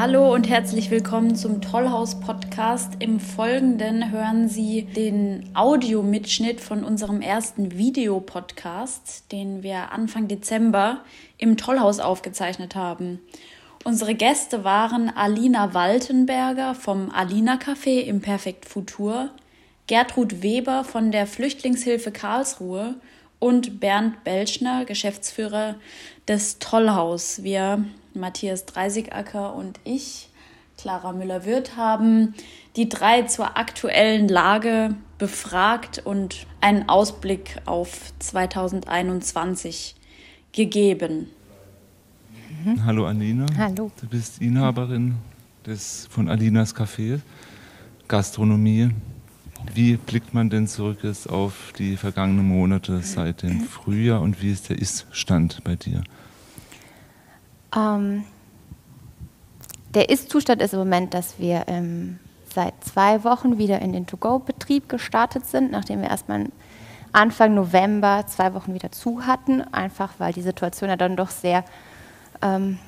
Hallo und herzlich willkommen zum Tollhaus Podcast. Im Folgenden hören Sie den Audiomitschnitt von unserem ersten Videopodcast, den wir Anfang Dezember im Tollhaus aufgezeichnet haben. Unsere Gäste waren Alina Waltenberger vom Alina Café im Perfekt Futur, Gertrud Weber von der Flüchtlingshilfe Karlsruhe und Bernd Belschner, Geschäftsführer des Tollhaus. Wir, Matthias Dreisigacker und ich, Clara Müller-Wirth, haben die drei zur aktuellen Lage befragt und einen Ausblick auf 2021 gegeben. Mhm. Hallo Alina. Hallo. Du bist Inhaberin des, von Alinas Café, Gastronomie. Wie blickt man denn zurück jetzt auf die vergangenen Monate seit dem Frühjahr und wie ist der Ist-Stand bei dir? Ähm, der Ist-Zustand ist im Moment, dass wir ähm, seit zwei Wochen wieder in den To-Go-Betrieb gestartet sind, nachdem wir erstmal Anfang November zwei Wochen wieder zu hatten, einfach weil die Situation ja dann doch sehr ähm,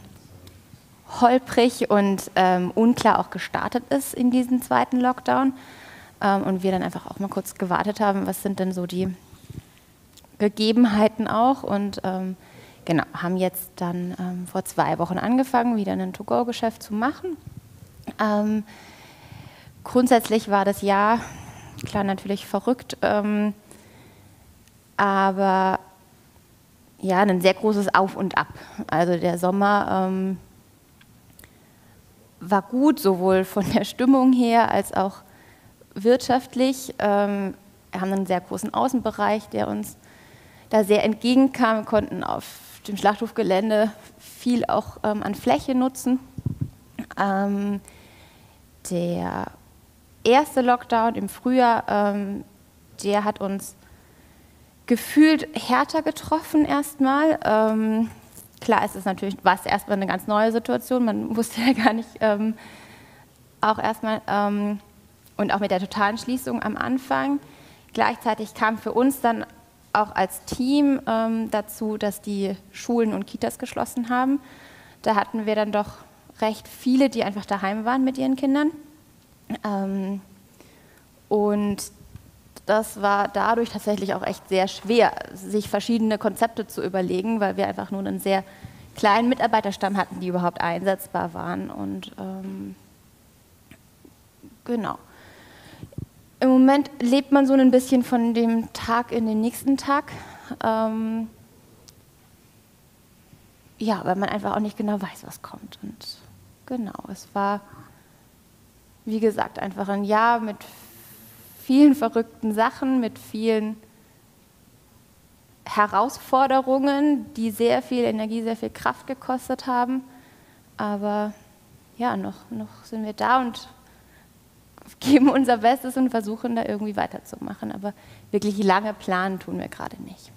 holprig und ähm, unklar auch gestartet ist in diesem zweiten Lockdown. Ähm, und wir dann einfach auch mal kurz gewartet haben, was sind denn so die Gegebenheiten auch. Und ähm, genau, haben jetzt dann ähm, vor zwei Wochen angefangen, wieder ein To-Go-Geschäft zu machen. Ähm, grundsätzlich war das Jahr, klar natürlich verrückt, ähm, aber ja, ein sehr großes Auf und Ab. Also der Sommer ähm, war gut, sowohl von der Stimmung her als auch wirtschaftlich. Ähm, wir haben einen sehr großen Außenbereich, der uns da sehr entgegenkam. Wir konnten auf dem Schlachthofgelände viel auch ähm, an Fläche nutzen. Ähm, der erste Lockdown im Frühjahr, ähm, der hat uns gefühlt härter getroffen erstmal. Ähm, klar ist es natürlich, war es erstmal eine ganz neue Situation. Man wusste ja gar nicht ähm, auch erstmal ähm, und auch mit der totalen Schließung am Anfang. Gleichzeitig kam für uns dann auch als Team ähm, dazu, dass die Schulen und Kitas geschlossen haben. Da hatten wir dann doch recht viele, die einfach daheim waren mit ihren Kindern. Ähm, und das war dadurch tatsächlich auch echt sehr schwer, sich verschiedene Konzepte zu überlegen, weil wir einfach nur einen sehr kleinen Mitarbeiterstamm hatten, die überhaupt einsetzbar waren. Und ähm, genau. Im Moment lebt man so ein bisschen von dem Tag in den nächsten Tag. Ähm, ja, weil man einfach auch nicht genau weiß, was kommt. Und genau, es war, wie gesagt, einfach ein Jahr mit vielen verrückten Sachen, mit vielen Herausforderungen, die sehr viel Energie, sehr viel Kraft gekostet haben. Aber ja, noch, noch sind wir da und geben unser Bestes und versuchen da irgendwie weiterzumachen. Aber wirklich lange planen tun wir gerade nicht.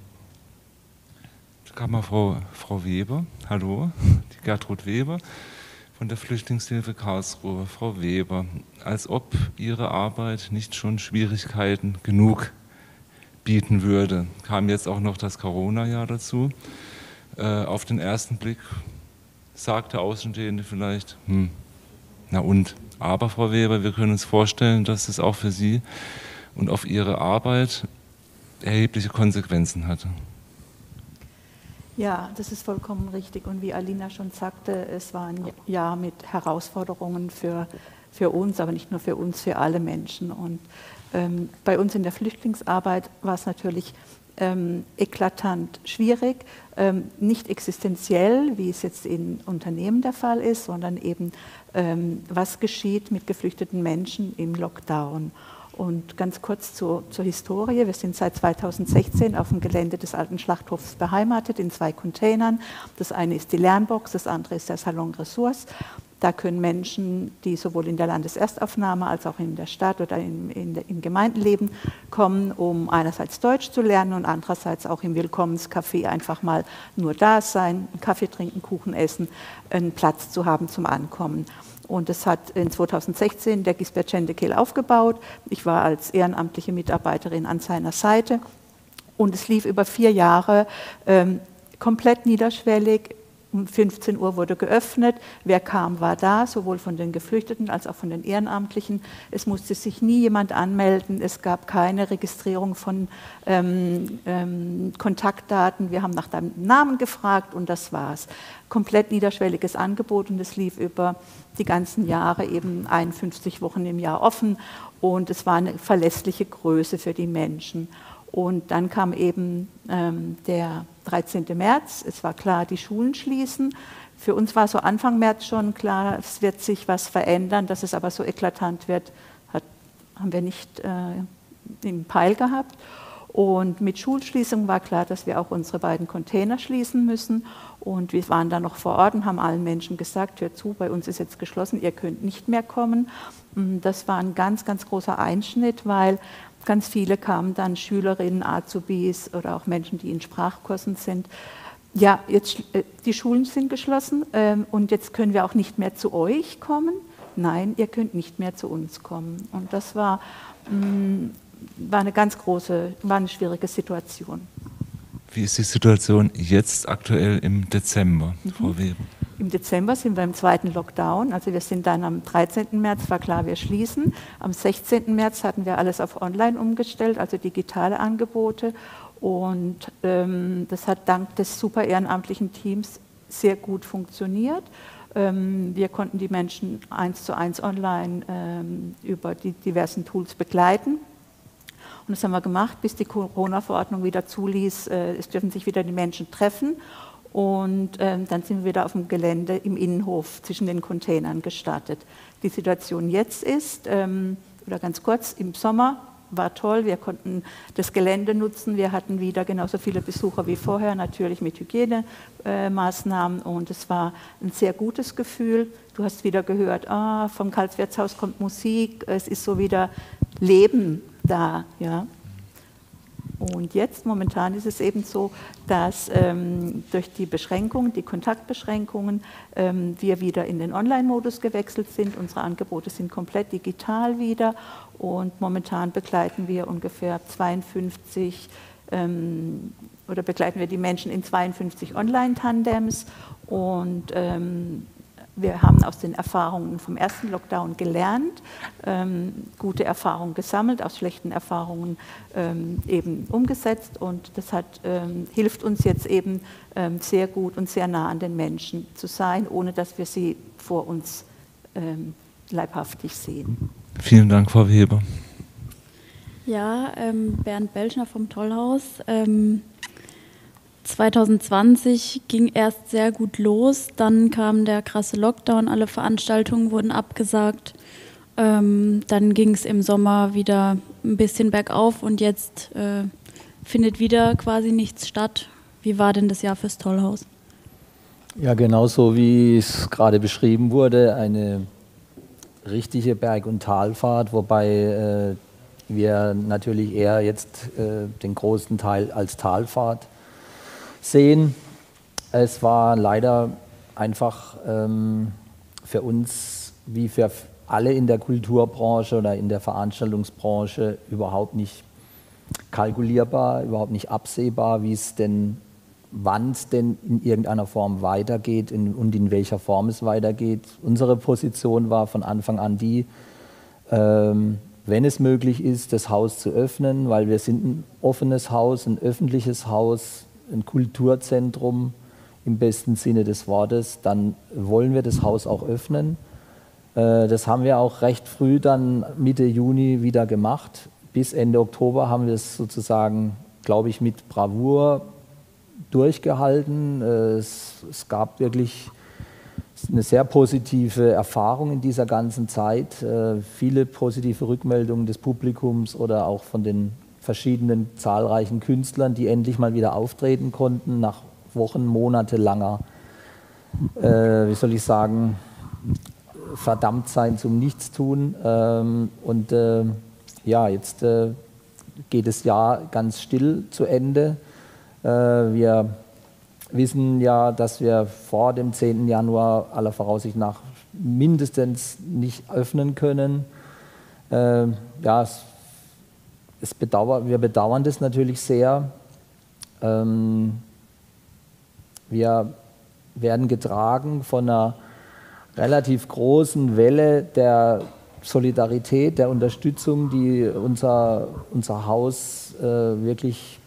Da kam mal Frau, Frau Weber, hallo, die Gertrud Weber von der Flüchtlingshilfe Karlsruhe. Frau Weber, als ob Ihre Arbeit nicht schon Schwierigkeiten genug bieten würde, kam jetzt auch noch das Corona-Jahr dazu. Äh, auf den ersten Blick sagte Außenstehende vielleicht, hm, na und, aber Frau Weber, wir können uns vorstellen, dass es auch für Sie und auf Ihre Arbeit erhebliche Konsequenzen hatte. Ja, das ist vollkommen richtig. Und wie Alina schon sagte, es war ein Jahr mit Herausforderungen für, für uns, aber nicht nur für uns, für alle Menschen. Und ähm, bei uns in der Flüchtlingsarbeit war es natürlich ähm, eklatant schwierig, ähm, nicht existenziell, wie es jetzt in Unternehmen der Fall ist, sondern eben, ähm, was geschieht mit geflüchteten Menschen im Lockdown. Und ganz kurz zur, zur, Historie. Wir sind seit 2016 auf dem Gelände des alten Schlachthofs beheimatet in zwei Containern. Das eine ist die Lernbox, das andere ist der Salon Ressource. Da können Menschen, die sowohl in der Landeserstaufnahme als auch in der Stadt oder in, in, im Gemeindenleben kommen, um einerseits Deutsch zu lernen und andererseits auch im Willkommenscafé einfach mal nur da sein, Kaffee trinken, Kuchen essen, einen Platz zu haben zum Ankommen. Und das hat in 2016 der Gisbert Schendekehl aufgebaut. Ich war als ehrenamtliche Mitarbeiterin an seiner Seite. Und es lief über vier Jahre ähm, komplett niederschwellig, um 15 Uhr wurde geöffnet. Wer kam, war da, sowohl von den Geflüchteten als auch von den Ehrenamtlichen. Es musste sich nie jemand anmelden. Es gab keine Registrierung von ähm, ähm, Kontaktdaten. Wir haben nach deinem Namen gefragt und das war's. Komplett niederschwelliges Angebot und es lief über die ganzen Jahre eben 51 Wochen im Jahr offen und es war eine verlässliche Größe für die Menschen. Und dann kam eben ähm, der 13. März. Es war klar, die Schulen schließen. Für uns war so Anfang März schon klar, es wird sich was verändern. Dass es aber so eklatant wird, hat, haben wir nicht äh, im Peil gehabt. Und mit Schulschließung war klar, dass wir auch unsere beiden Container schließen müssen. Und wir waren dann noch vor Ort und haben allen Menschen gesagt, hört zu, bei uns ist jetzt geschlossen, ihr könnt nicht mehr kommen. Das war ein ganz, ganz großer Einschnitt, weil Ganz viele kamen dann Schülerinnen, Azubis oder auch Menschen, die in Sprachkursen sind. Ja, jetzt äh, die Schulen sind geschlossen ähm, und jetzt können wir auch nicht mehr zu euch kommen. Nein, ihr könnt nicht mehr zu uns kommen. Und das war, mh, mm, war eine ganz große, war eine schwierige Situation. Wie ist die Situation jetzt aktuell im Dezember, mhm. Frau Weber? Im Dezember sind wir im zweiten Lockdown. Also wir sind dann am 13. März, war klar, wir schließen. Am 16. März hatten wir alles auf Online umgestellt, also digitale Angebote. Und ähm, das hat dank des super ehrenamtlichen Teams sehr gut funktioniert. Ähm, wir konnten die Menschen eins zu eins online ähm, über die diversen Tools begleiten. Und das haben wir gemacht, bis die Corona-Verordnung wieder zuließ, äh, es dürfen sich wieder die Menschen treffen. Und ähm, dann sind wir wieder auf dem Gelände im Innenhof zwischen den Containern gestartet. Die Situation jetzt ist, ähm, oder ganz kurz, im Sommer war toll, wir konnten das Gelände nutzen, wir hatten wieder genauso viele Besucher wie vorher, natürlich mit Hygienemaßnahmen und es war ein sehr gutes Gefühl. Du hast wieder gehört, ah, vom Karlswirtshaus kommt Musik, es ist so wieder Leben da. Ja. Und jetzt momentan ist es eben so, dass ähm, durch die Beschränkungen, die Kontaktbeschränkungen, ähm, wir wieder in den Online-Modus gewechselt sind. Unsere Angebote sind komplett digital wieder und momentan begleiten wir ungefähr 52 ähm, oder begleiten wir die Menschen in 52 Online-Tandems und ähm, wir haben aus den Erfahrungen vom ersten Lockdown gelernt, ähm, gute Erfahrungen gesammelt, aus schlechten Erfahrungen ähm, eben umgesetzt und das hat, ähm, hilft uns jetzt eben ähm, sehr gut und sehr nah an den Menschen zu sein, ohne dass wir sie vor uns ähm, leibhaftig sehen. Vielen Dank, Frau Weber. Ja, ähm, Bernd Belschner vom Tollhaus. 2020 ging erst sehr gut los, dann kam der krasse Lockdown, alle Veranstaltungen wurden abgesagt. Ähm, dann ging es im Sommer wieder ein bisschen bergauf und jetzt äh, findet wieder quasi nichts statt. Wie war denn das Jahr fürs Tollhaus? Ja, genauso wie es gerade beschrieben wurde, eine richtige Berg- und Talfahrt, wobei äh, wir natürlich eher jetzt äh, den großen Teil als Talfahrt sehen. Es war leider einfach ähm, für uns wie für alle in der Kulturbranche oder in der Veranstaltungsbranche überhaupt nicht kalkulierbar, überhaupt nicht absehbar, wie es denn, wann es denn in irgendeiner Form weitergeht in, und in welcher Form es weitergeht. Unsere Position war von Anfang an die, ähm, wenn es möglich ist, das Haus zu öffnen, weil wir sind ein offenes Haus, ein öffentliches Haus, ein Kulturzentrum im besten Sinne des Wortes, dann wollen wir das Haus auch öffnen. Äh, das haben wir auch recht früh dann Mitte Juni wieder gemacht. Bis Ende Oktober haben wir es sozusagen, glaube ich, mit Bravour durchgehalten. Äh, es, es, gab wirklich eine sehr positive Erfahrung in dieser ganzen Zeit. Äh, viele positive Rückmeldungen des Publikums oder auch von den verschiedenen zahlreichen Künstlern, die endlich mal wieder auftreten konnten nach Wochen, monatelanger, äh, wie soll ich sagen, verdammt sein zum Nichtstun. Ähm, und äh, ja, jetzt äh, geht das Jahr ganz still zu Ende. Äh, wir wissen ja, dass wir vor dem 10. Januar aller Voraussicht nach mindestens nicht öffnen können. Ähm, ja, es es bedauer, wir bedauern das natürlich sehr. Ähm, wir werden getragen von einer relativ großen Welle der Solidarität, der Unterstützung, die unser, unser Haus äh, wirklich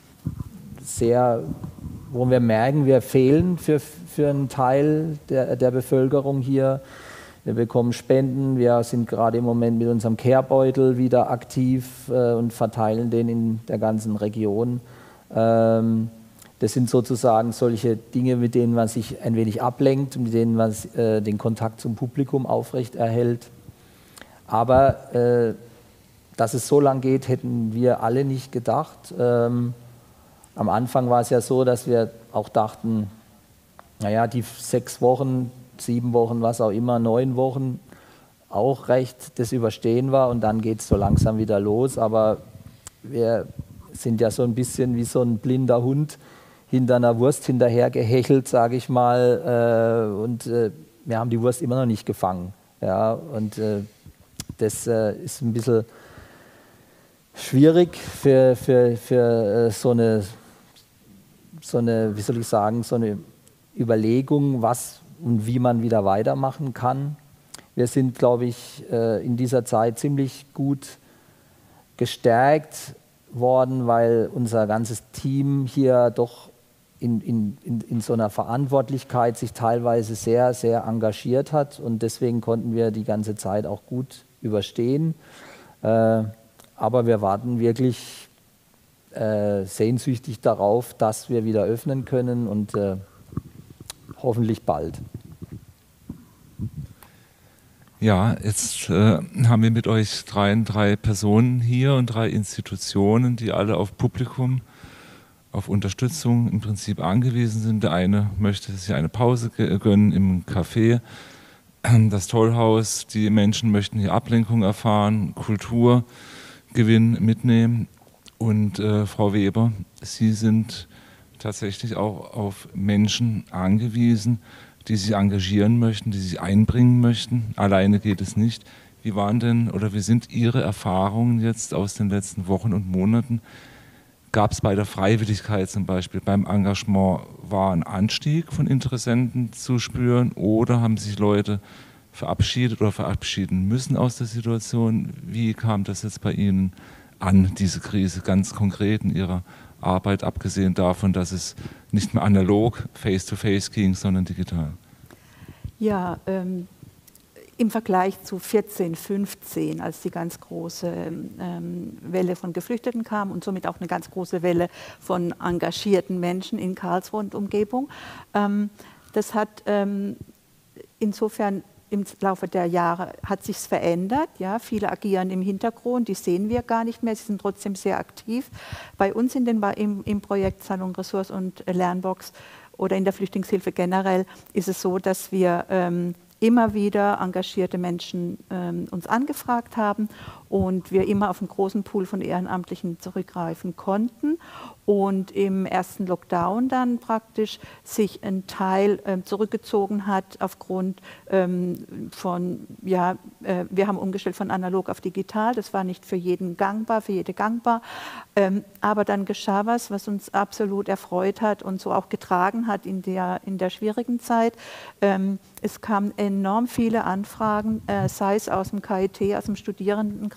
sehr, wo wir merken, wir fehlen für, für einen Teil der, der Bevölkerung hier. Wir bekommen Spenden, wir sind gerade im Moment mit unserem Kehrbeutel wieder aktiv äh, und verteilen den in der ganzen Region. Ähm, das sind sozusagen solche Dinge, mit denen man sich ein wenig ablenkt, mit denen man äh, den Kontakt zum Publikum aufrecht erhält. Aber äh, dass es so lang geht, hätten wir alle nicht gedacht. Ähm, am Anfang war es ja so, dass wir auch dachten, naja, die sechs Wochen, sieben Wochen, was auch immer, neun Wochen auch recht das Überstehen war und dann geht es so langsam wieder los. Aber wir sind ja so ein bisschen wie so ein blinder Hund hinter einer Wurst hinterher gehechelt, sage ich mal. Äh, und äh, wir haben die Wurst immer noch nicht gefangen. Ja, und äh, das äh, ist ein bisschen schwierig für, für, für äh, so, eine, so eine, wie soll ich sagen, so eine Überlegung, was und wie man wieder weitermachen kann. Wir sind, glaube ich, äh, in dieser Zeit ziemlich gut gestärkt worden, weil unser ganzes Team hier doch in, in, in, in, so einer Verantwortlichkeit sich teilweise sehr, sehr engagiert hat und deswegen konnten wir die ganze Zeit auch gut überstehen. Äh, aber wir warten wirklich äh, sehnsüchtig darauf, dass wir wieder öffnen können und hoffentlich bald. Ja, jetzt äh, haben wir mit euch drei, drei Personen hier und drei Institutionen, die alle auf Publikum, auf Unterstützung im Prinzip angewiesen sind. Der eine möchte sich eine Pause gönnen im Café, das Tollhaus, die Menschen möchten hier Ablenkung erfahren, Kulturgewinn mitnehmen. Und äh, Frau Weber, Sie sind tatsächlich auch auf Menschen angewiesen, die sich engagieren möchten, die sich einbringen möchten. Alleine geht es nicht. Wie waren denn oder wie sind Ihre Erfahrungen jetzt aus den letzten Wochen und Monaten? Gab es bei der Freiwilligkeit zum Beispiel, beim Engagement, war ein Anstieg von Interessenten zu spüren oder haben sich Leute verabschiedet oder verabschieden müssen aus der Situation? Wie kam das jetzt bei Ihnen an, diese Krise, ganz konkret in Ihrer Arbeit, abgesehen davon, dass es nicht mehr analog, face-to-face -face ging, sondern digital? Ja, ähm, im Vergleich zu 14, 15, als die ganz große ähm, Welle von Geflüchteten kam und somit auch eine ganz große Welle von engagierten Menschen in Karlsruhe und Umgebung. Ähm, das hat ähm, insofern im Laufe der Jahre hat sich verändert. Ja, viele agieren im Hintergrund, die sehen wir gar nicht mehr. Sie sind trotzdem sehr aktiv. Bei uns in den, im, im Projekt Salon Ressource und Lernbox oder in der Flüchtlingshilfe generell ist es so, dass wir ähm, immer wieder engagierte Menschen ähm, uns angefragt haben und wir immer auf einen großen Pool von Ehrenamtlichen zurückgreifen konnten und im ersten Lockdown dann praktisch sich ein Teil ähm, zurückgezogen hat aufgrund ähm, von, ja, äh, wir haben umgestellt von analog auf digital, das war nicht für jeden gangbar, für jede gangbar, ähm, aber dann geschah was, was uns absolut erfreut hat und so auch getragen hat in der, in der schwierigen Zeit. Ähm, es kamen enorm viele Anfragen, äh, sei es aus dem KIT, aus dem Studierendenkreis,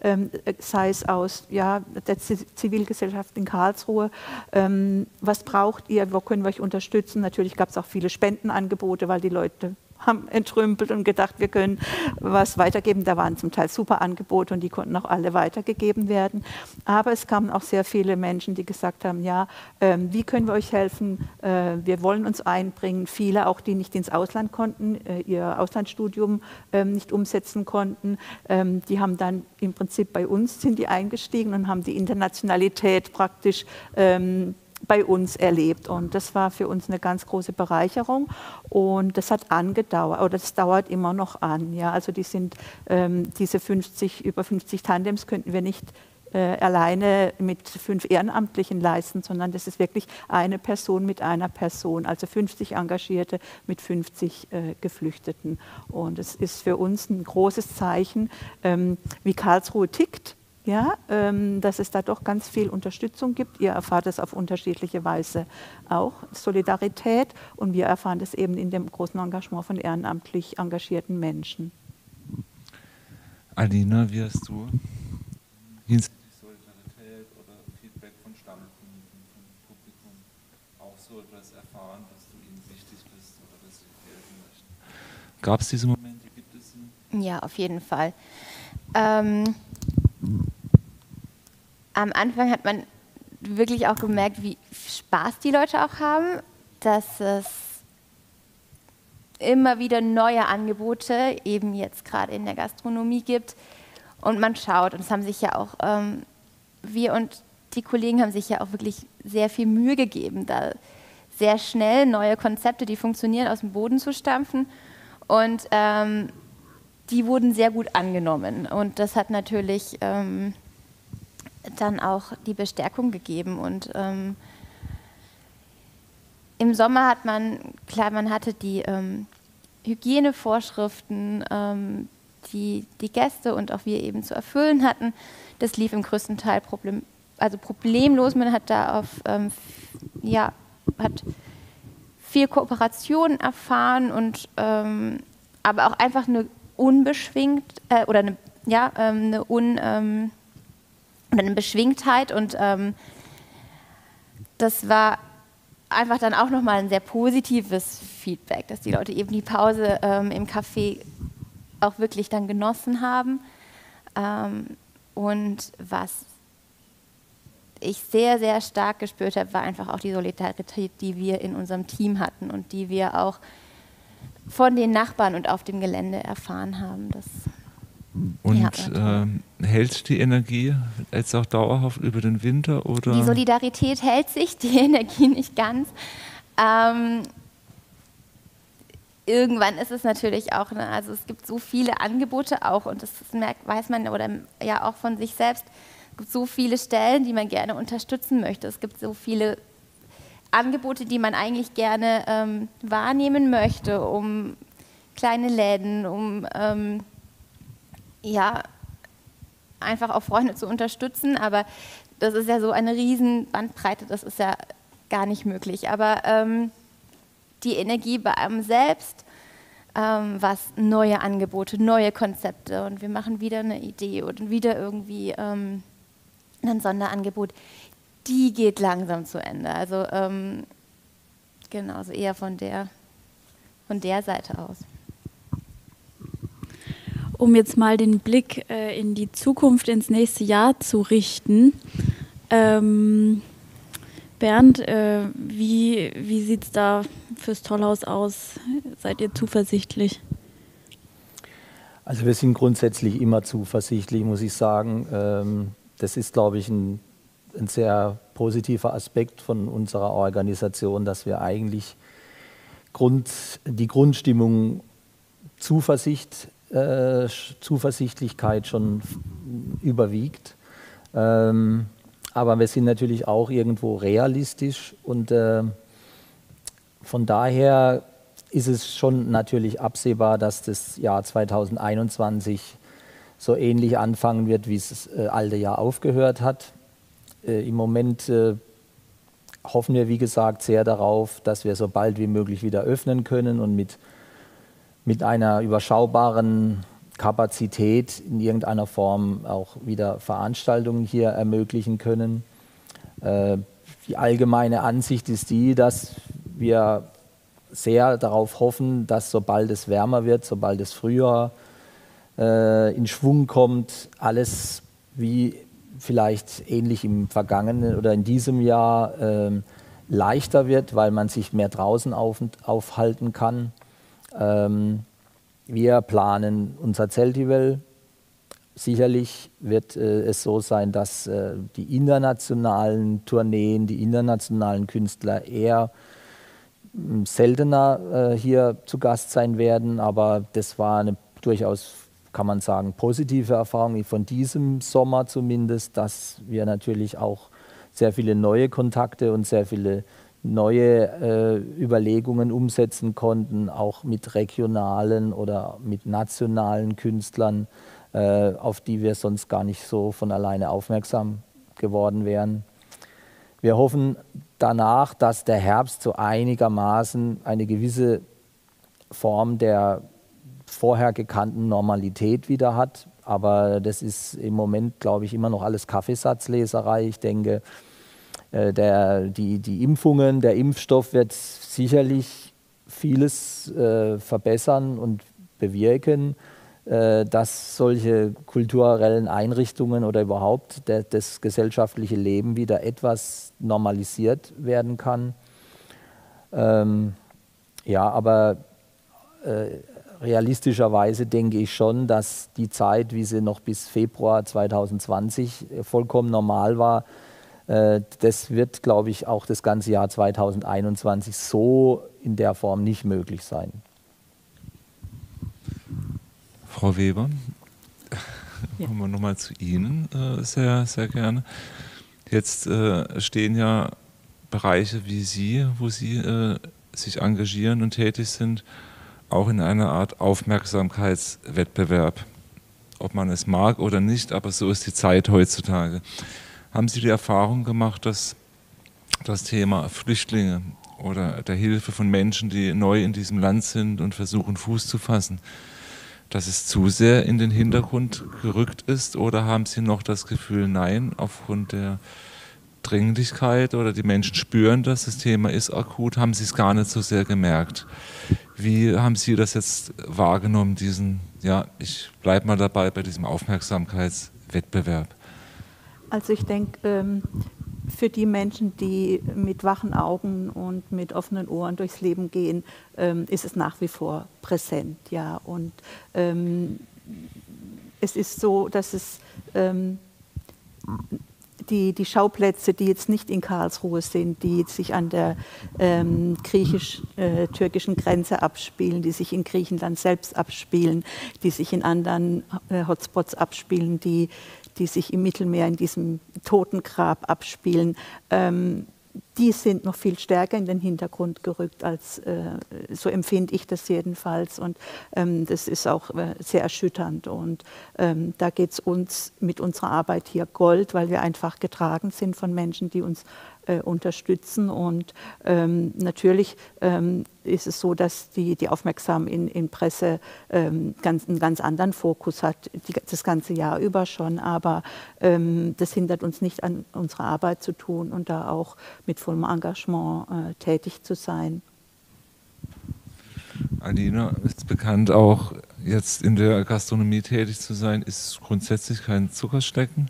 ähm, äh, sei es aus ja, der Zivilgesellschaft in Karlsruhe, Karlsruhe. Ähm, was braucht ihr? Wo können wir euch unterstützen? Natürlich gab es auch viele Spendenangebote, weil die Leute haben entrümpelt und gedacht, wir können was weitergeben. Da waren zum Teil super Angebote und die konnten auch alle weitergegeben werden. Aber es kamen auch sehr viele Menschen, die gesagt haben, ja, äh, wie können wir euch helfen? Äh, wir wollen uns einbringen. Viele auch, die nicht ins Ausland konnten, äh, ihr Auslandsstudium ähm, nicht umsetzen konnten, ähm, die haben dann im Prinzip bei uns sind die eingestiegen und haben die Internationalität praktisch ähm, bei uns erlebt. Und das war für uns eine ganz große Bereicherung. Und das hat angedauert, oder das dauert immer noch an. Ja, also die sind, ähm, diese 50, über 50 Tandems könnten wir nicht äh, alleine mit fünf Ehrenamtlichen leisten, sondern das ist wirklich eine Person mit einer Person, also 50 Engagierte mit 50 äh, Geflüchteten. Und es ist für uns ein großes Zeichen, ähm, wie Karlsruhe tickt ja, ähm, dass es da doch ganz viel Unterstützung gibt. Ihr erfahrt es auf unterschiedliche Weise auch, Solidarität. Und wir erfahren das eben in dem großen Engagement von ehrenamtlich engagierten Menschen. Alina, wie hast du hinsichtlich Solidarität oder Feedback von Stammkunden, vom Publikum auch so etwas erfahren, dass du ihnen wichtig bist oder dass sie helfen möchten? Gab es diese Momente? Gibt es sie? Ja, auf jeden Fall. Ähm, am Anfang hat man wirklich auch gemerkt, wie Spaß die Leute auch haben, dass es immer wieder neue Angebote, eben jetzt gerade in der Gastronomie gibt. Und man schaut, und es haben sich ja auch, ähm, wir und die Kollegen haben sich ja auch wirklich sehr viel Mühe gegeben, da sehr schnell neue Konzepte, die funktionieren, aus dem Boden zu stampfen. Und ähm, die wurden sehr gut angenommen. Und das hat natürlich ähm, dann auch die Bestärkung gegeben. Und ähm, im Sommer hat man, klar, man hatte die ähm, Hygienevorschriften, ähm, die die Gäste und auch wir eben zu erfüllen hatten. Das lief im größten Teil problem, also problemlos. Man hat da auf, ähm, ja, hat viel Kooperation erfahren und ähm, aber auch einfach eine unbeschwingt äh, oder eine, ja, ähm, eine un, ähm, eine Beschwingtheit und ähm, das war einfach dann auch nochmal ein sehr positives Feedback, dass die Leute eben die Pause ähm, im Café auch wirklich dann genossen haben. Ähm, und was ich sehr, sehr stark gespürt habe, war einfach auch die Solidarität, die wir in unserem Team hatten und die wir auch von den Nachbarn und auf dem Gelände erfahren haben. Das und ja, äh, hält die Energie jetzt auch dauerhaft über den Winter? Oder? Die Solidarität hält sich, die Energie nicht ganz. Ähm, irgendwann ist es natürlich auch, ne, also es gibt so viele Angebote auch und das merkt, weiß man oder ja auch von sich selbst, es gibt so viele Stellen, die man gerne unterstützen möchte. Es gibt so viele Angebote, die man eigentlich gerne ähm, wahrnehmen möchte, um kleine Läden, um ähm, ja, einfach auch Freunde zu unterstützen. Aber das ist ja so eine riesen Bandbreite, das ist ja gar nicht möglich. Aber ähm, die Energie bei einem selbst, ähm, was neue Angebote, neue Konzepte und wir machen wieder eine Idee und wieder irgendwie ähm, ein Sonderangebot, die geht langsam zu Ende. Also ähm, genau, also eher von der, von der Seite aus um jetzt mal den Blick äh, in die Zukunft, ins nächste Jahr zu richten. Ähm, Bernd, äh, wie, wie sieht es da fürs Tollhaus aus? Seid ihr zuversichtlich? Also wir sind grundsätzlich immer zuversichtlich, muss ich sagen. Ähm, das ist, glaube ich, ein, ein, sehr positiver Aspekt von unserer Organisation, dass wir eigentlich Grund, die Grundstimmung Zuversicht äh, Zuversichtlichkeit schon überwiegt. Ähm, aber wir sind natürlich auch irgendwo realistisch und äh, von daher ist es schon natürlich absehbar, dass das Jahr 2021 so ähnlich anfangen wird, wie es das äh, alte Jahr aufgehört hat. Äh, Im Moment äh, hoffen wir, wie gesagt, sehr darauf, dass wir so bald wie möglich wieder öffnen können und mit mit einer überschaubaren Kapazität in irgendeiner Form auch wieder Veranstaltungen hier ermöglichen können. Äh, die allgemeine Ansicht ist die, dass wir sehr darauf hoffen, dass sobald es wärmer wird, sobald es früher äh, in Schwung kommt, alles wie vielleicht ähnlich im vergangenen oder in diesem Jahr äh, leichter wird, weil man sich mehr draußen auf, aufhalten kann. Ähm, wir planen unser Zeltival. Sicherlich wird äh, es so sein, dass äh, die internationalen Tourneen, die internationalen Künstler eher hm, seltener äh, hier zu Gast sein werden. Aber das war eine durchaus, kann man sagen, positive Erfahrung von diesem Sommer zumindest, dass wir natürlich auch sehr viele neue Kontakte und sehr viele neue äh, Überlegungen umsetzen konnten, auch mit regionalen oder mit nationalen Künstlern, äh, auf die wir sonst gar nicht so von alleine aufmerksam geworden wären. Wir hoffen danach, dass der Herbst so einigermaßen eine gewisse Form der vorher gekannten Normalität wieder hat. Aber das ist im Moment, glaube ich, immer noch alles Kaffeesatzleserei. Ich denke, der, die, die Impfungen, der Impfstoff wird sicherlich vieles äh, verbessern und bewirken, äh, dass solche kulturellen Einrichtungen oder überhaupt der, das gesellschaftliche Leben wieder etwas normalisiert werden kann. Ähm, ja, aber äh, realistischerweise denke ich schon, dass die Zeit, wie sie noch bis Februar 2020 äh, vollkommen normal war, äh, das wird, glaube ich, auch das ganze Jahr 2021 so in der Form nicht möglich sein. Frau Weber, ja. kommen wir nochmal zu Ihnen äh, sehr, sehr gerne. Jetzt stehen ja Bereiche wie Sie, wo Sie sich engagieren und tätig sind, auch in einer Art Aufmerksamkeitswettbewerb. Ob man es mag oder nicht, aber so ist die Zeit heutzutage. Haben Sie die Erfahrung gemacht, dass das Thema Flüchtlinge oder der Hilfe von Menschen, die neu in diesem Land sind und versuchen Fuß zu fassen, dass es zu sehr in den Hintergrund gerückt ist? Oder haben Sie noch das Gefühl, nein, aufgrund der Dringlichkeit oder die Menschen spüren, dass das Thema ist akut, haben sie es gar nicht so sehr gemerkt. Wie haben Sie das jetzt wahrgenommen, diesen, ja, ich bleibe mal dabei bei diesem Aufmerksamkeitswettbewerb? Also ich denke, ähm, für die Menschen, die mit wachen Augen und mit offenen Ohren durchs Leben gehen, ähm, ist es nach wie vor präsent, ja. Und ähm, es ist so, dass es die, die Schauplätze, die jetzt nicht in Karlsruhe sind, die sich an der ähm, griechisch-türkischen Grenze abspielen, die sich in Griechenland selbst abspielen, die sich in anderen äh, Hotspots abspielen, die, die sich im Mittelmeer in diesem Totengrab abspielen. Ähm, die sind noch viel stärker in den Hintergrund gerückt, als äh, so empfinde ich das jedenfalls. Und ähm, das ist auch äh, sehr erschütternd. Und ähm, da geht es uns mit unserer Arbeit hier Gold, weil wir einfach getragen sind von Menschen, die uns äh, unterstützen. Und ähm, natürlich ähm, ist es so, dass die, die Aufmerksam in, in Presse ähm, ganz, einen ganz anderen Fokus hat, die, das ganze Jahr über schon. Aber ähm, das hindert uns nicht an unserer Arbeit zu tun und da auch mit vollem Engagement äh, tätig zu sein. Alina ist bekannt, auch jetzt in der Gastronomie tätig zu sein, ist grundsätzlich kein Zuckerstecken.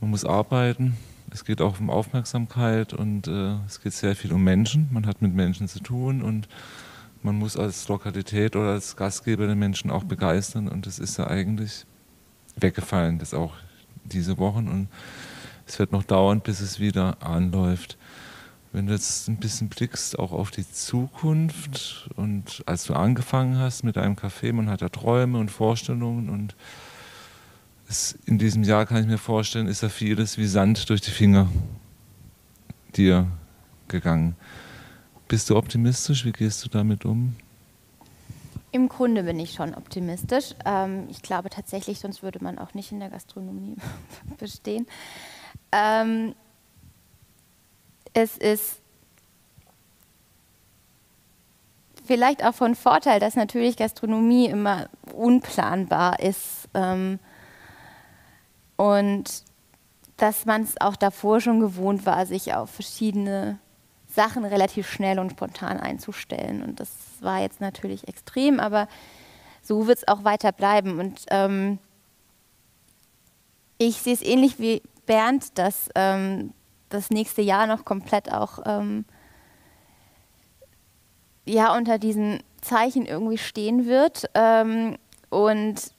Man muss arbeiten, es geht auch um Aufmerksamkeit und äh, es geht sehr viel um Menschen. Man hat mit Menschen zu tun und man muss als Lokalität oder als Gastgeber den Menschen auch begeistern und das ist ja eigentlich weggefallen, das auch diese Wochen und es wird noch dauern, bis es wieder anläuft. Wenn du jetzt ein bisschen blickst auch auf die Zukunft und als du angefangen hast mit deinem Café, man hat ja Träume und Vorstellungen und es, in diesem Jahr kann ich mir vorstellen, ist da vieles wie Sand durch die Finger dir gegangen. Bist du optimistisch? Wie gehst du damit um? Im Grunde bin ich schon optimistisch. Ähm, ich glaube tatsächlich, sonst würde man auch nicht in der Gastronomie bestehen. Ähm, es ist vielleicht auch von Vorteil, dass natürlich Gastronomie immer unplanbar ist. Ähm, und dass man es auch davor schon gewohnt war, sich auf verschiedene Sachen relativ schnell und spontan einzustellen. Und das war jetzt natürlich extrem, aber so wird es auch weiter bleiben. Und ähm, ich sehe es ähnlich wie Bernd, dass ähm, das nächste Jahr noch komplett auch ähm, ja, unter diesen Zeichen irgendwie stehen wird. Ähm, und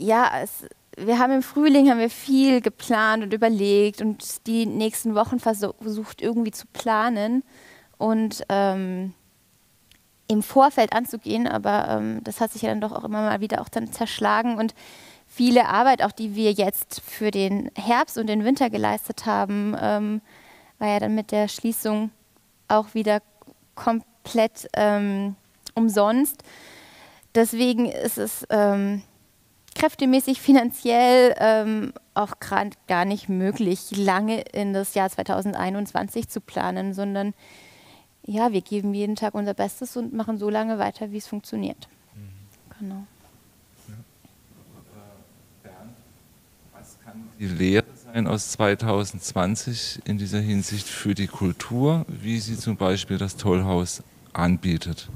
ja, es, wir haben im Frühling haben wir viel geplant und überlegt und die nächsten Wochen versucht irgendwie zu planen und ähm, im Vorfeld anzugehen, aber ähm, das hat sich ja dann doch auch immer mal wieder auch dann zerschlagen und viele Arbeit, auch die wir jetzt für den Herbst und den Winter geleistet haben, ähm, war ja dann mit der Schließung auch wieder komplett ähm, umsonst. Deswegen ist es ähm, kräftemäßig, finanziell ähm, auch gerade gar nicht möglich, lange in das Jahr 2021 zu planen, sondern ja, wir geben jeden Tag unser Bestes und machen so lange weiter, wie es funktioniert. Mhm. Genau. Was kann die Lehre sein aus 2020 in dieser Hinsicht für die Kultur, wie sie zum Beispiel das Tollhaus anbietet?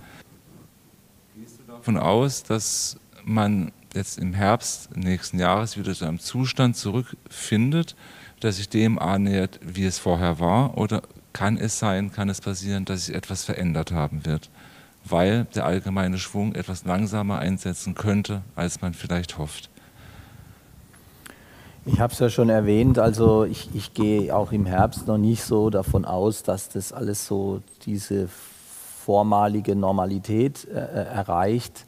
Gehst du davon aus, dass man jetzt im Herbst nächsten Jahres wieder zu einem Zustand zurückfindet, der sich dem annähert, wie es vorher war? Oder kann es sein, kann es passieren, dass sich etwas verändert haben wird, weil der allgemeine Schwung etwas langsamer einsetzen könnte, als man vielleicht hofft? Ich habe es ja schon erwähnt, also ich, ich gehe auch im Herbst noch nicht so davon aus, dass das alles so diese vormalige Normalität äh, äh erreicht.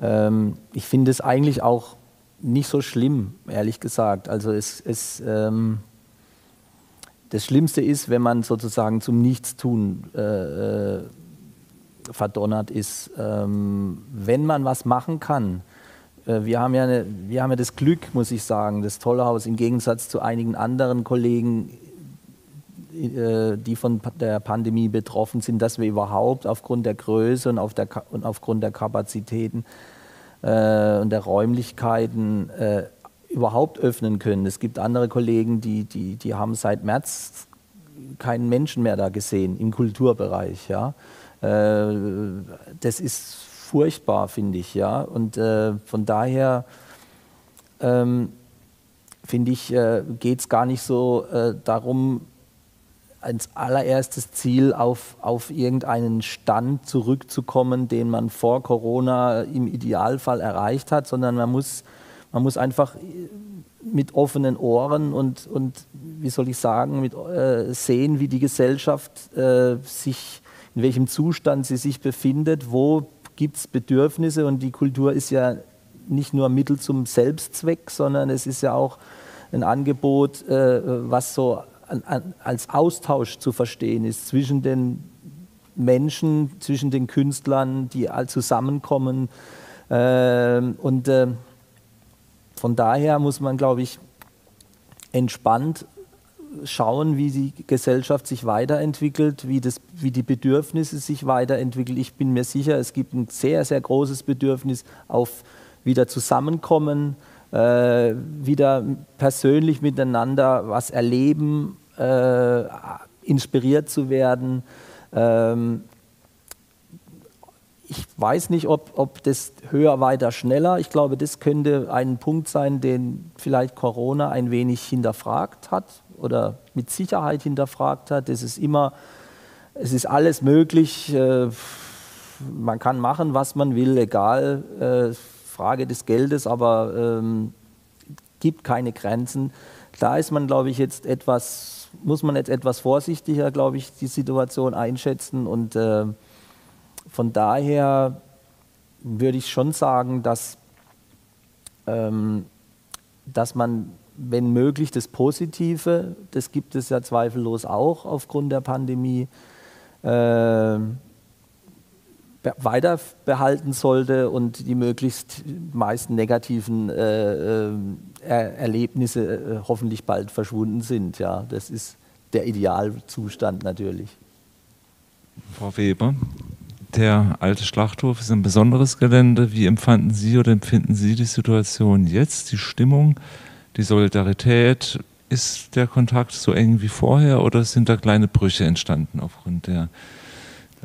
Ähm, ich finde es eigentlich auch nicht so schlimm, ehrlich gesagt. Also es, es ähm, das Schlimmste ist, wenn man sozusagen zum Nichtstun äh, äh, verdonnert ist. Ähm, wenn man was machen kann, äh, wir, haben ja eine, wir haben ja das Glück, muss ich sagen, das Tollhaus im Gegensatz zu einigen anderen Kollegen, die von der Pandemie betroffen sind, dass wir überhaupt aufgrund der Größe und, auf der, und aufgrund der Kapazitäten äh, und der Räumlichkeiten äh, überhaupt öffnen können. Es gibt andere Kollegen, die, die, die haben seit März keinen Menschen mehr da gesehen im Kulturbereich. Ja. Äh, das ist furchtbar, finde ich. Ja. Und äh, von daher ähm, finde ich, äh, geht es gar nicht so äh, darum, als allererstes Ziel auf, auf irgendeinen Stand zurückzukommen, den man vor Corona im Idealfall erreicht hat, sondern man muss man muss einfach mit offenen Ohren und, und wie soll ich sagen, mit, äh, sehen, wie die Gesellschaft äh, sich, in welchem Zustand sie sich befindet, wo gibt es Bedürfnisse und die Kultur ist ja nicht nur Mittel zum Selbstzweck, sondern es ist ja auch ein Angebot, äh, was so als Austausch zu verstehen ist zwischen den Menschen, zwischen den Künstlern, die all zusammenkommen. Ähm, und äh, von daher muss man, glaube ich, entspannt schauen, wie die Gesellschaft sich weiterentwickelt, wie, das, wie die Bedürfnisse sich weiterentwickeln. Ich bin mir sicher, es gibt ein sehr, sehr großes Bedürfnis auf wieder Zusammenkommen, äh, wieder persönlich miteinander was erleben, äh, inspiriert zu werden. Ähm, ich weiß nicht, ob, ob das höher, weiter, schneller, ich glaube, das könnte ein Punkt sein, den vielleicht Corona ein wenig hinterfragt hat oder mit Sicherheit hinterfragt hat. Es ist immer, es ist alles möglich, äh, man kann machen, was man will, egal, äh, Frage des Geldes, aber ähm, gibt keine Grenzen. Da ist man, glaube ich, jetzt etwas, muss man jetzt etwas vorsichtiger, glaube ich, die Situation einschätzen. Und äh, von daher würde ich schon sagen, dass, ähm, dass man, wenn möglich, das Positive, das gibt es ja zweifellos auch aufgrund der Pandemie, äh, weiter behalten sollte und die möglichst meisten negativen äh, äh er Erlebnisse äh, hoffentlich bald verschwunden sind. Ja, das ist der Idealzustand natürlich. Frau Weber, der alte Schlachthof ist ein besonderes Gelände. Wie empfanden Sie oder empfinden Sie die Situation jetzt, die Stimmung, die Solidarität? Ist der Kontakt so eng wie vorher oder sind da kleine Brüche entstanden aufgrund der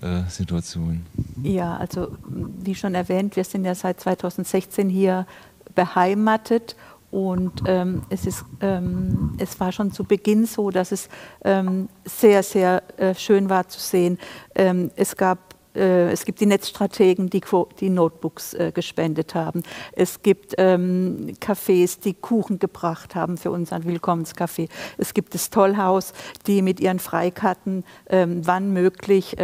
äh, Situation? Ja, also wie schon erwähnt, wir sind ja seit 2016 hier beheimatet und ähm, es, ist, ähm, es war schon zu Beginn so, dass es ähm, sehr, sehr äh, schön war zu sehen. Ähm, es gab äh, es gibt die Netzstrategen, die, die Notebooks äh, gespendet haben. Es gibt ähm, Cafés, die Kuchen gebracht haben für unseren Willkommenscafé. Es gibt das Tollhaus, die mit ihren Freikarten, ähm, wann möglich,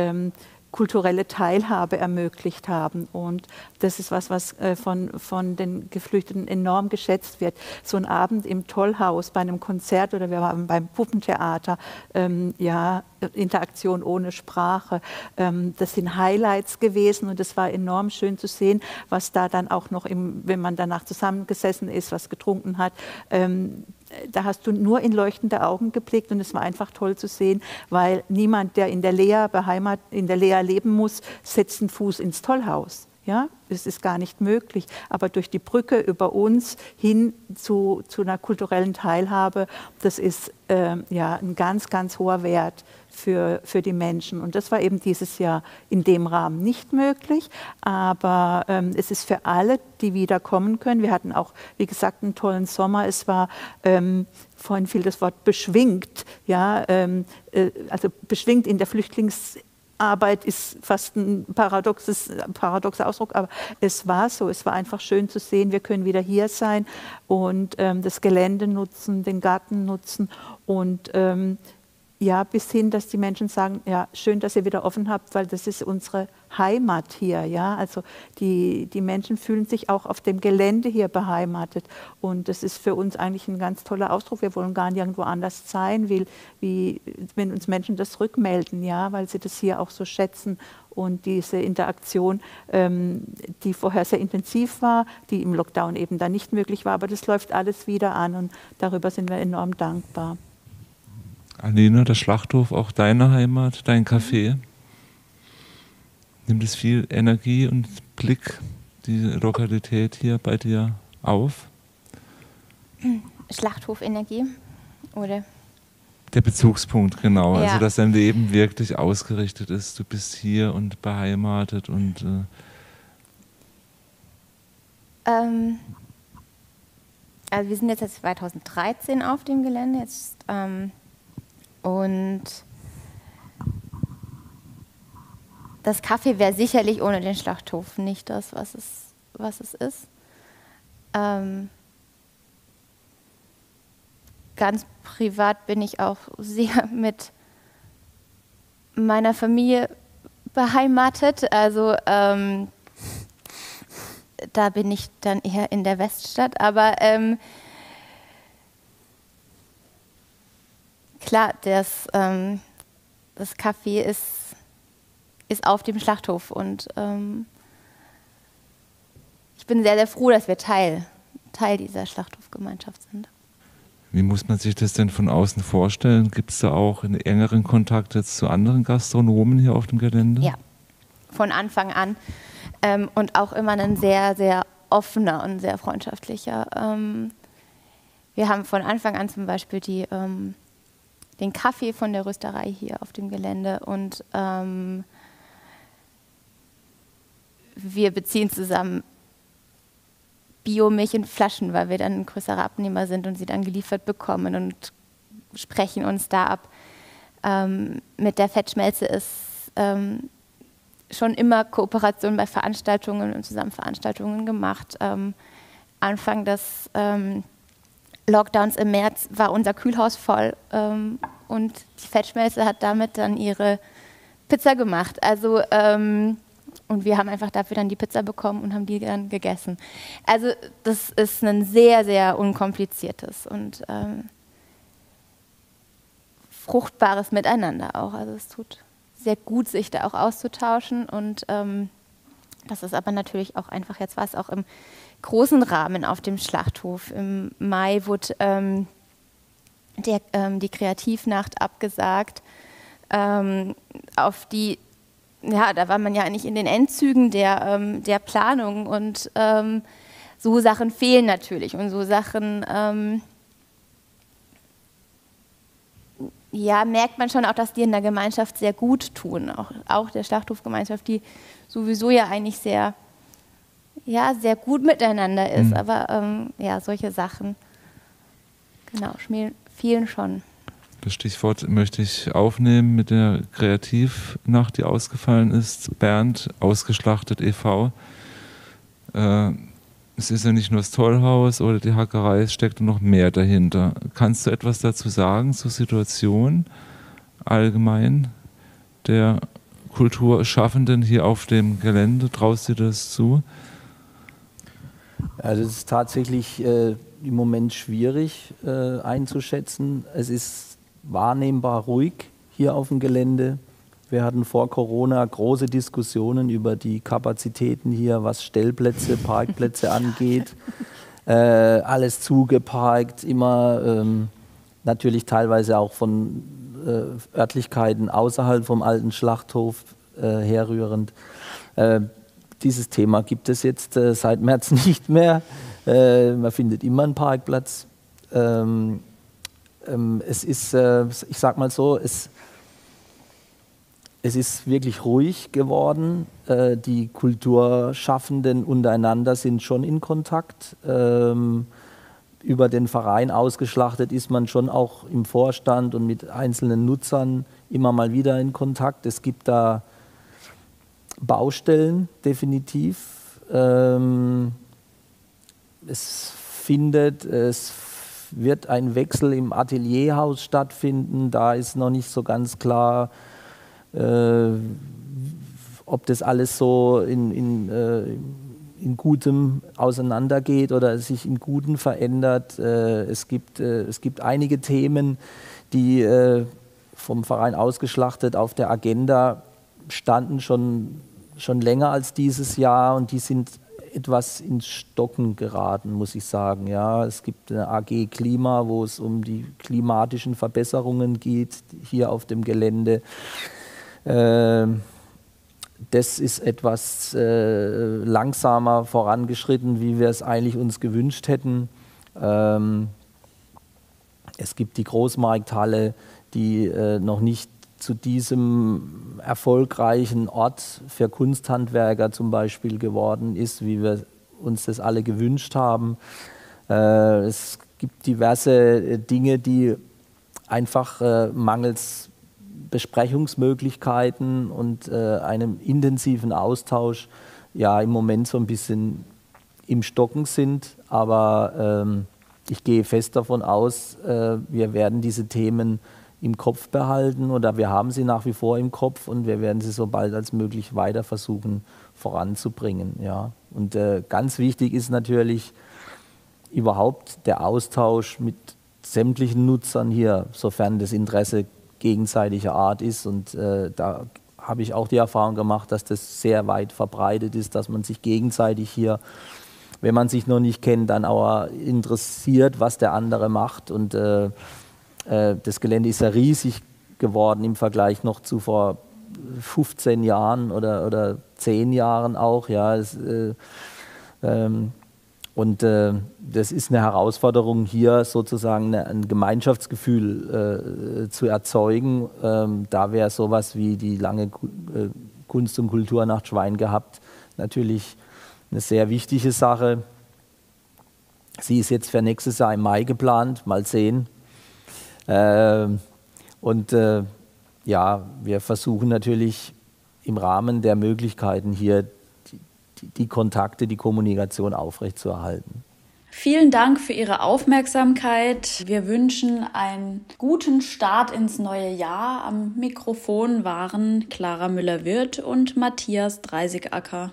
kulturelle Teilhabe ermöglicht haben. Und das ist was, was äh, von, von den Geflüchteten enorm geschätzt wird. So ein Abend im Tollhaus bei einem Konzert oder wir waren beim Puppentheater, ähm, ja, Interaktion ohne Sprache. Ähm, das sind Highlights gewesen und es war enorm schön zu sehen, was da dann auch noch, im, wenn man danach zusammengesessen ist, was getrunken hat, ähm, da hast du nur in leuchtende Augen geblickt und es war einfach toll zu sehen, weil niemand, der in der Lea beheimat, in der Lea leben muss, setzt einen Fuß ins Tollhaus. Ja, es ist gar nicht möglich. Aber durch die Brücke über uns hin zu, zu einer kulturellen Teilhabe, das ist äh, ja ein ganz, ganz hoher Wert für, für die Menschen. Und das war eben dieses Jahr in dem Rahmen nicht möglich. Aber ähm, es ist für alle, die wiederkommen können. Wir hatten auch, wie gesagt, einen tollen Sommer. Es war ähm, vorhin fiel das Wort beschwingt, ja, ähm, äh, also beschwingt in der Flüchtlings Arbeit ist fast ein paradoxes, paradoxer Ausdruck, aber es war so. Es war einfach schön zu sehen, wir können wieder hier sein und ähm, das Gelände nutzen, den Garten nutzen und ähm, ja, bis hin, dass die Menschen sagen, ja, schön, dass ihr wieder offen habt, weil das ist unsere Heimat hier. Ja? Also die, die Menschen fühlen sich auch auf dem Gelände hier beheimatet. Und das ist für uns eigentlich ein ganz toller Ausdruck. Wir wollen gar nirgendwo anders sein, wie, wie wenn uns Menschen das rückmelden, ja, weil sie das hier auch so schätzen. Und diese Interaktion, ähm, die vorher sehr intensiv war, die im Lockdown eben dann nicht möglich war, aber das läuft alles wieder an und darüber sind wir enorm dankbar. Alina, der Schlachthof, auch deine Heimat, dein Café. Nimmt es viel Energie und Blick, diese Lokalität hier bei dir auf? Schlachthofenergie, oder? Der Bezugspunkt, genau. Ja. Also, dass dein Leben wirklich ausgerichtet ist. Du bist hier und beheimatet und. Äh ähm, also, wir sind jetzt seit 2013 auf dem Gelände. Jetzt. Ähm, und das Kaffee wäre sicherlich ohne den Schlachthof nicht das, was es, was es ist. Ähm, ganz privat bin ich auch sehr mit meiner Familie beheimatet. Also ähm, da bin ich dann eher in der Weststadt. Aber ähm, klar, das, ähm, das Café ist, ist auf dem Schlachthof und ähm, ich bin sehr, sehr froh, dass wir Teil, Teil dieser Schlachthofgemeinschaft sind. Wie muss man sich das denn von außen vorstellen? Gibt es da auch einen engeren Kontakt jetzt zu anderen Gastronomen hier auf dem Gelände? Ja, von Anfang an. Ähm, und auch immer ein sehr, sehr offener und sehr freundschaftlicher. Ähm, wir haben von Anfang an zum Beispiel die ähm, den Kaffee von der Rösterei hier auf dem Gelände und ähm, wir beziehen zusammen Biomilch in Flaschen, weil wir dann ein größerer Abnehmer sind und sie dann geliefert bekommen und sprechen uns da ab. Ähm, mit der Fettschmelze ist ähm, schon immer Kooperation bei Veranstaltungen und zusammen Veranstaltungen gemacht. Ähm, Anfang des ähm, Lockdowns im März war unser Kühlhaus voll ähm, und die Fettschmelze hat damit dann ihre Pizza gemacht. Also ähm, und wir haben einfach dafür dann die Pizza bekommen und haben die dann gegessen. Also das ist ein sehr, sehr unkompliziertes und ähm, fruchtbares Miteinander auch. Also es tut sehr gut, sich da auch auszutauschen und ähm, das ist aber natürlich auch einfach jetzt was auch im großen Rahmen auf dem Schlachthof. Im Mai wurde ähm, der, ähm, die Kreativnacht abgesagt, ähm, auf die, ja, da war man ja eigentlich in den Endzügen der, ähm, der Planung. Und ähm, so Sachen fehlen natürlich. Und so Sachen, ähm, ja, merkt man schon auch, dass die in der Gemeinschaft sehr gut tun, auch, auch der Schlachthofgemeinschaft, die sowieso ja eigentlich sehr ja, sehr gut miteinander ist. Mhm. Aber ähm, ja, solche Sachen, genau, vielen schon. Das Stichwort möchte ich aufnehmen mit der Kreativnacht, die ausgefallen ist. Bernd, ausgeschlachtet e.V. Äh, es ist ja nicht nur das Tollhaus oder die Hackerei, es steckt noch mehr dahinter. Kannst du etwas dazu sagen zur Situation allgemein der Kulturschaffenden hier auf dem Gelände? Traust du dir das zu? Also es ist tatsächlich äh, im Moment schwierig äh, einzuschätzen. Es ist wahrnehmbar ruhig hier auf dem Gelände. Wir hatten vor Corona große Diskussionen über die Kapazitäten hier, was Stellplätze, Parkplätze angeht. Äh, alles zugeparkt, immer ähm, natürlich teilweise auch von äh, Örtlichkeiten außerhalb vom alten Schlachthof äh, herrührend. Äh, dieses Thema gibt es jetzt äh, seit März nicht mehr. Äh, man findet immer einen Parkplatz. Ähm, ähm, es ist, ich sag mal so, es, es ist wirklich ruhig geworden. Äh, die Kulturschaffenden untereinander sind schon in Kontakt. Ähm, über den Verein ausgeschlachtet ist man schon auch im Vorstand und mit einzelnen Nutzern immer mal wieder in Kontakt. Es gibt da Baustellen definitiv. Ähm, es findet, es wird ein Wechsel im Atelierhaus stattfinden. Da ist noch nicht so ganz klar, ob das alles so in, in, äh, in Gutem auseinandergeht oder sich in Guten verändert. Äh, es, gibt, äh, es gibt einige Themen, die äh, vom Verein ausgeschlachtet auf der Agenda standen schon, schon länger als dieses Jahr und die sind etwas ins Stocken geraten, muss ich sagen. Ja, es gibt eine AG Klima, wo es um die klimatischen Verbesserungen geht hier auf dem Gelände. Ähm, das ist etwas äh, langsamer vorangeschritten, wie wir es eigentlich uns gewünscht hätten. Ähm, es gibt die Großmarkthalle, die äh, noch nicht zu diesem erfolgreichen Ort für Kunsthandwerker zum Beispiel geworden ist, wie wir uns das alle gewünscht haben. Äh, es gibt diverse Dinge, die einfach mangels Besprechungsmöglichkeiten und einem intensiven Austausch ja im Moment so ein bisschen im Stocken sind. Aber ähm, ich gehe fest davon aus, wir werden diese Themen im Kopf behalten oder wir haben sie nach wie vor im Kopf und wir werden sie so bald als möglich weiter versuchen voranzubringen. Ja. Und äh, ganz wichtig ist natürlich überhaupt der Austausch mit sämtlichen Nutzern hier, sofern das Interesse gegenseitiger Art ist. Und äh, da habe ich auch die Erfahrung gemacht, dass das sehr weit verbreitet ist, dass man sich gegenseitig hier, wenn man sich noch nicht kennt, dann auch interessiert, was der andere macht. Und äh, äh, das Gelände ist ja riesig geworden im Vergleich noch zu vor 15 Jahren oder, oder 10 Jahren auch. Ja, es, äh, ähm, und äh, das ist eine Herausforderung, hier sozusagen eine, ein Gemeinschaftsgefühl äh, zu erzeugen. Ähm, da wäre sowas wie die lange äh, Kunst- und Kulturnacht Schwein gehabt natürlich eine sehr wichtige Sache. Sie ist jetzt für nächstes Jahr im Mai geplant. Mal sehen, ähm, und äh, ja, wir versuchen natürlich im Rahmen der Möglichkeiten hier die Kontakte, die Kommunikation aufrechtzuerhalten. Vielen Dank für Ihre Aufmerksamkeit. Wir wünschen einen guten Start ins neue Jahr. Am Mikrofon waren Clara Müller-Wirth und Matthias Dreisigacker.